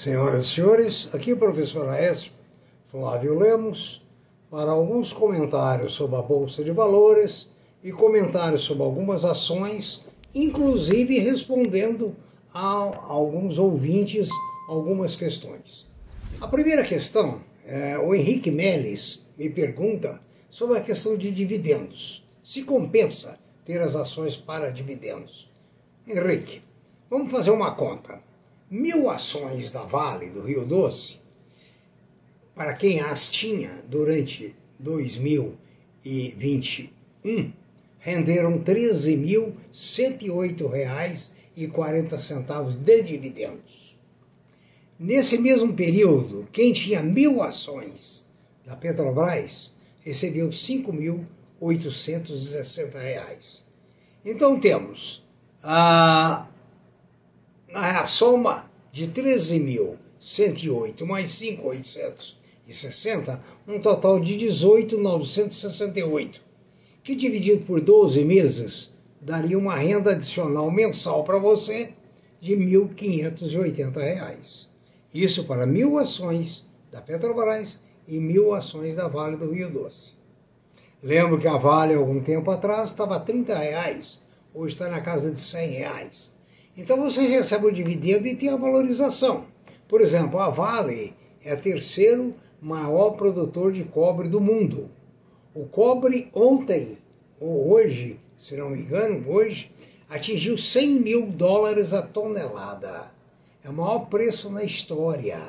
Senhoras e senhores, aqui o professor Aécio Flávio Lemos para alguns comentários sobre a Bolsa de Valores e comentários sobre algumas ações, inclusive respondendo a alguns ouvintes algumas questões. A primeira questão, é, o Henrique Meles me pergunta sobre a questão de dividendos. Se compensa ter as ações para dividendos? Henrique, vamos fazer uma conta. Mil ações da Vale do Rio Doce, para quem as tinha durante 2021, renderam R$ 13.108,40 de dividendos. Nesse mesmo período, quem tinha mil ações da Petrobras recebeu R$ 5.860. Então temos a, a soma de 13.108 mais 5.860, um total de 18.968 que dividido por 12 meses daria uma renda adicional mensal para você de R$ 1.580. Isso para mil ações da Petrobras e mil ações da Vale do Rio Doce. Lembro que a Vale, algum tempo atrás, estava a 30 reais, hoje está na casa de 100 reais. Então você recebe o dividendo e tem a valorização. Por exemplo, a Vale é o terceiro maior produtor de cobre do mundo. O cobre ontem, ou hoje, se não me engano, hoje, atingiu 100 mil dólares a tonelada. É o maior preço na história.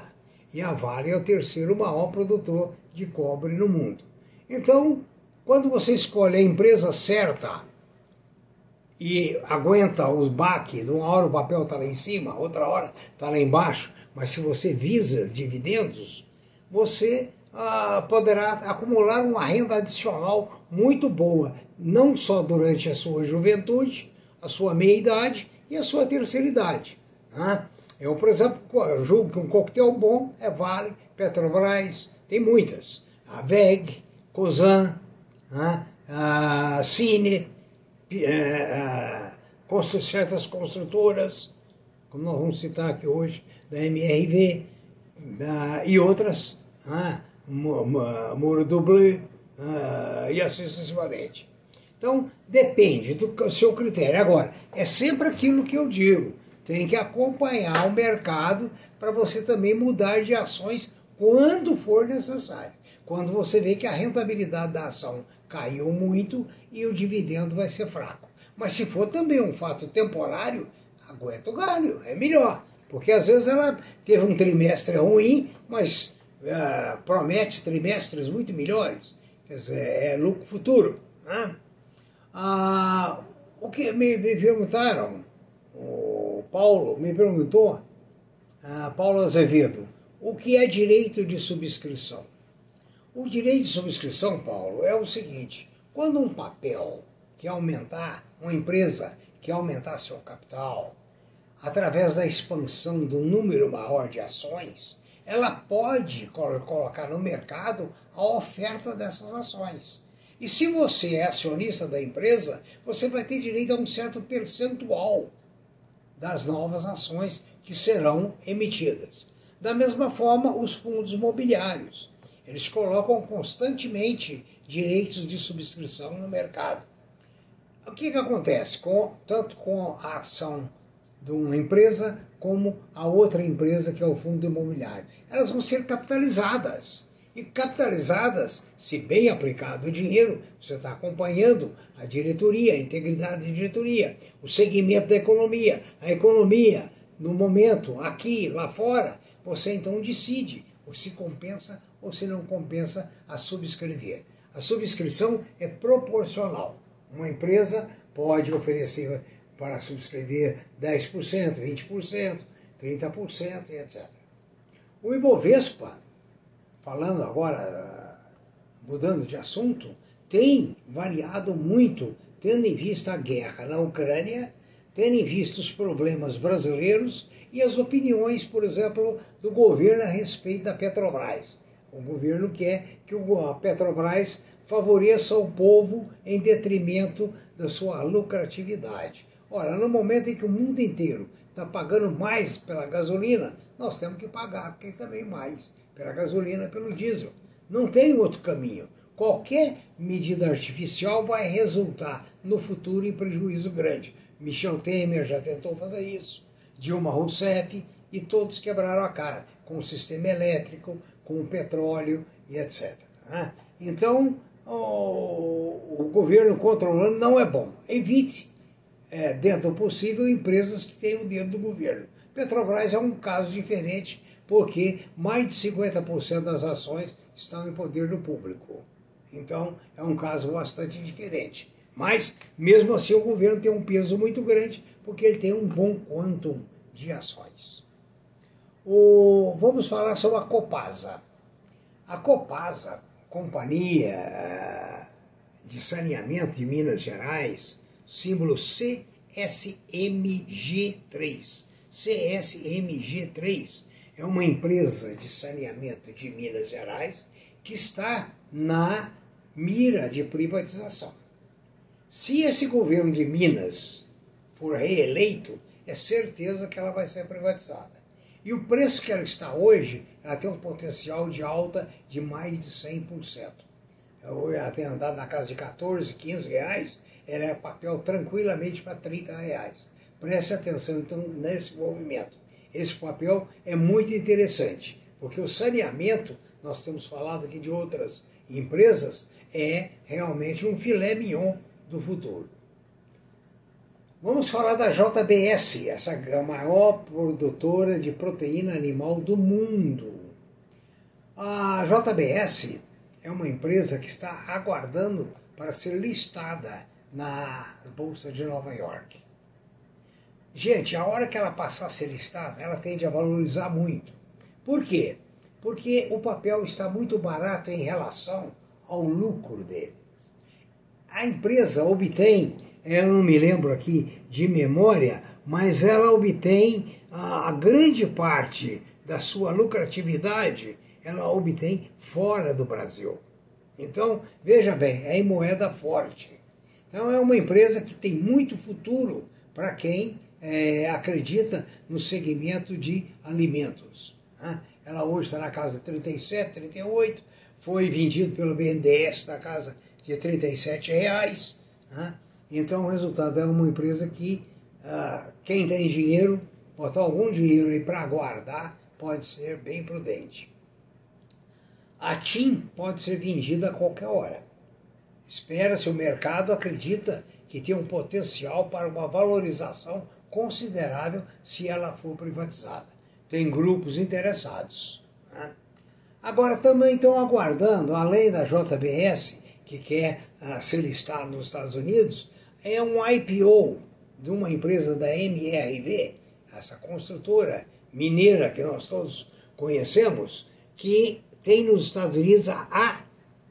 E a Vale é o terceiro maior produtor de cobre no mundo. Então, quando você escolhe a empresa certa e aguenta os baques, uma hora o papel está lá em cima, outra hora está lá embaixo, mas se você visa dividendos, você ah, poderá acumular uma renda adicional muito boa, não só durante a sua juventude, a sua meia-idade e a sua terceira idade. Né? Eu, por exemplo, julgo que um coquetel bom é Vale, Petrobras, tem muitas. A VEG, Cosan, né? a Cine, é, certas construtoras, como nós vamos citar aqui hoje, da MRV, e outras. Né? Muro Dublê e assim sucessivamente. Então, depende do seu critério. Agora, é sempre aquilo que eu digo: tem que acompanhar o mercado para você também mudar de ações quando for necessário. Quando você vê que a rentabilidade da ação caiu muito e o dividendo vai ser fraco. Mas se for também um fato temporário, aguenta o galho, é melhor. Porque às vezes ela teve um trimestre ruim, mas uh, promete trimestres muito melhores, quer dizer, é lucro futuro. Né? Uh, o que me, me, perguntaram, o Paulo me perguntou, uh, Paulo Azevedo, o que é direito de subscrição? O direito de subscrição, Paulo, é o seguinte: quando um papel quer aumentar, uma empresa quer aumentar seu capital, através da expansão do número maior de ações, ela pode colocar no mercado a oferta dessas ações. E se você é acionista da empresa, você vai ter direito a um certo percentual das novas ações que serão emitidas. Da mesma forma, os fundos imobiliários. Eles colocam constantemente direitos de subscrição no mercado. O que, que acontece com, tanto com a ação de uma empresa como a outra empresa que é o fundo imobiliário. Elas vão ser capitalizadas. E capitalizadas, se bem aplicado o dinheiro, você está acompanhando a diretoria, a integridade da diretoria, o segmento da economia, a economia no momento, aqui, lá fora, você então decide se compensa ou se não compensa a subscrever. A subscrição é proporcional. Uma empresa pode oferecer para subscrever 10%, 20%, 30% e etc. O Ibovespa, falando agora, mudando de assunto, tem variado muito, tendo em vista a guerra na Ucrânia, tendo em vista os problemas brasileiros e as opiniões, por exemplo, do governo a respeito da Petrobras. O governo quer que a Petrobras favoreça o povo em detrimento da sua lucratividade. Ora, no momento em que o mundo inteiro está pagando mais pela gasolina, nós temos que pagar também mais pela gasolina, pelo diesel. Não tem outro caminho. Qualquer medida artificial vai resultar no futuro em prejuízo grande. Michel Temer já tentou fazer isso, Dilma Rousseff e todos quebraram a cara com o sistema elétrico, com o petróleo e etc. Né? Então, o, governo controlando não é bom. Evite, é, dentro do possível, empresas que tenham o dedo do governo. Petrobras é um caso diferente, porque mais de 50% das ações estão em poder do público. Então, é um caso bastante diferente. Mas, mesmo assim, o governo tem um peso muito grande, porque ele tem um bom quantum de ações. O, vamos falar sobre a Copasa. A Copasa, companhia eh, de saneamento de Minas Gerais, símbolo CSMG3. CSMG3 é uma empresa de saneamento de Minas Gerais que está na mira de privatização. Se esse governo de Minas for reeleito, é certeza que ela vai ser privatizada. E o preço que ela está hoje, ela tem um potencial de alta de mais de 100%. Hoje ela tem andado na casa de 14, 15 reais, ela é papel tranquilamente para 30 reais. Preste atenção então nesse movimento. Esse papel é muito interessante, porque o saneamento, nós temos falado aqui de outras empresas, é realmente um filé mignon do futuro. Vamos falar da JBS, essa é maior produtora de proteína animal do mundo. A JBS é uma empresa que está aguardando para ser listada na Bolsa de Nova York. Gente, a hora que ela passar a ser listada, ela tende a valorizar muito. Por quê? Porque o papel está muito barato em relação ao lucro deles. A empresa obtém, eu não me lembro aqui de memória, mas ela obtém a, grande parte da sua lucratividade, ela obtém fora do Brasil. Então, veja bem, é em moeda forte. Então, é uma empresa que tem muito futuro para quem é, acredita no segmento de alimentos. Né? Ela hoje está na casa de 37, 38, foi vendido pelo BNDES na casa de 37 reais. Né? Então o resultado é uma empresa que ah, quem tem dinheiro, botar algum dinheiro aí para guardar, pode ser bem prudente. A TIM pode ser vendida a qualquer hora. Espera-se, o mercado acredita que tem um potencial para uma valorização considerável se ela for privatizada. Tem grupos interessados. Né? Agora, também estão aguardando, além da JBS, que quer uh, ser listado nos Estados Unidos, é um IPO de uma empresa da MRV, essa construtora mineira que nós todos conhecemos, que tem nos Estados Unidos a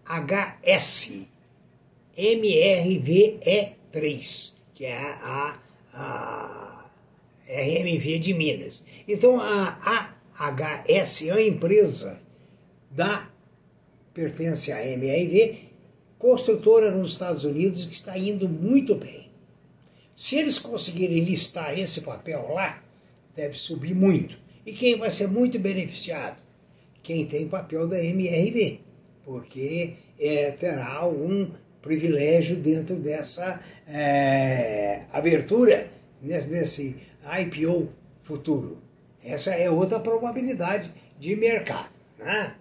AHS MRVE3, que é a, a RMV de Minas. Então a AHS é uma empresa da pertence à MRV, construtora nos Estados Unidos que está indo muito bem. Se eles conseguirem listar esse papel lá, deve subir muito. E quem vai ser muito beneficiado? Quem tem papel da MRV, porque é, terá algum privilégio dentro dessa é, abertura, nesse IPO futuro. Essa é outra probabilidade de mercado. Né?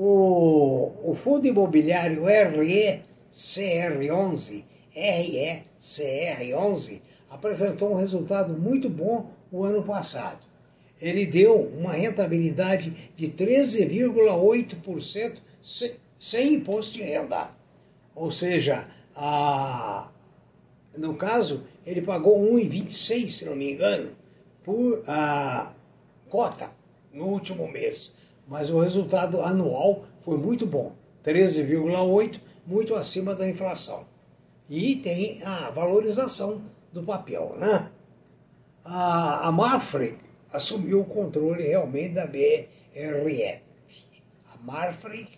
O, o fundo imobiliário RECR11, RECR11, apresentou um resultado muito bom o ano passado. Ele deu uma rentabilidade de 13,8% sem imposto de renda. Ou seja, a, no caso, ele pagou 1,26, se não me engano, por a cota no último mês. Mas o resultado anual foi muito bom, 13,8, muito acima da inflação. E tem a valorização do papel, né? A, a Marfrig assumiu o controle realmente da BRF. A Marfrig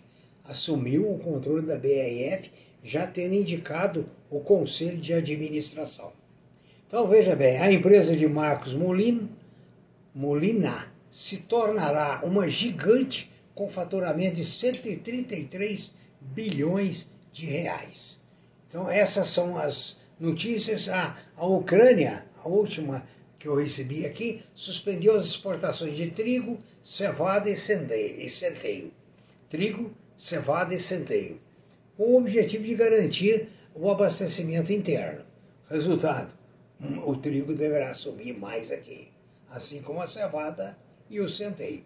assumiu o controle da BRF, já tendo indicado o conselho de administração. Então veja bem, a empresa de Marcos Molino, Molina se tornará uma gigante com faturamento de 133 bilhões de reais. Então essas são as notícias. A, a Ucrânia, a última que eu recebi aqui, suspendeu as exportações de trigo, cevada e centeio. Trigo, cevada e centeio. Com o objetivo de garantir o abastecimento interno. Resultado, o trigo deverá subir mais aqui, assim como a cevada e o sentei.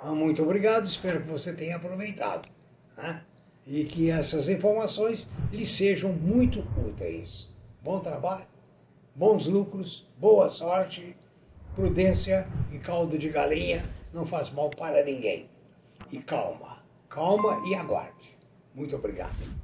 Ah, muito obrigado, espero que você tenha aproveitado né? e que essas informações lhe sejam muito úteis. Bom trabalho, bons lucros, boa sorte, prudência e caldo de galinha não faz mal para ninguém. E calma, calma e aguarde. Muito obrigado.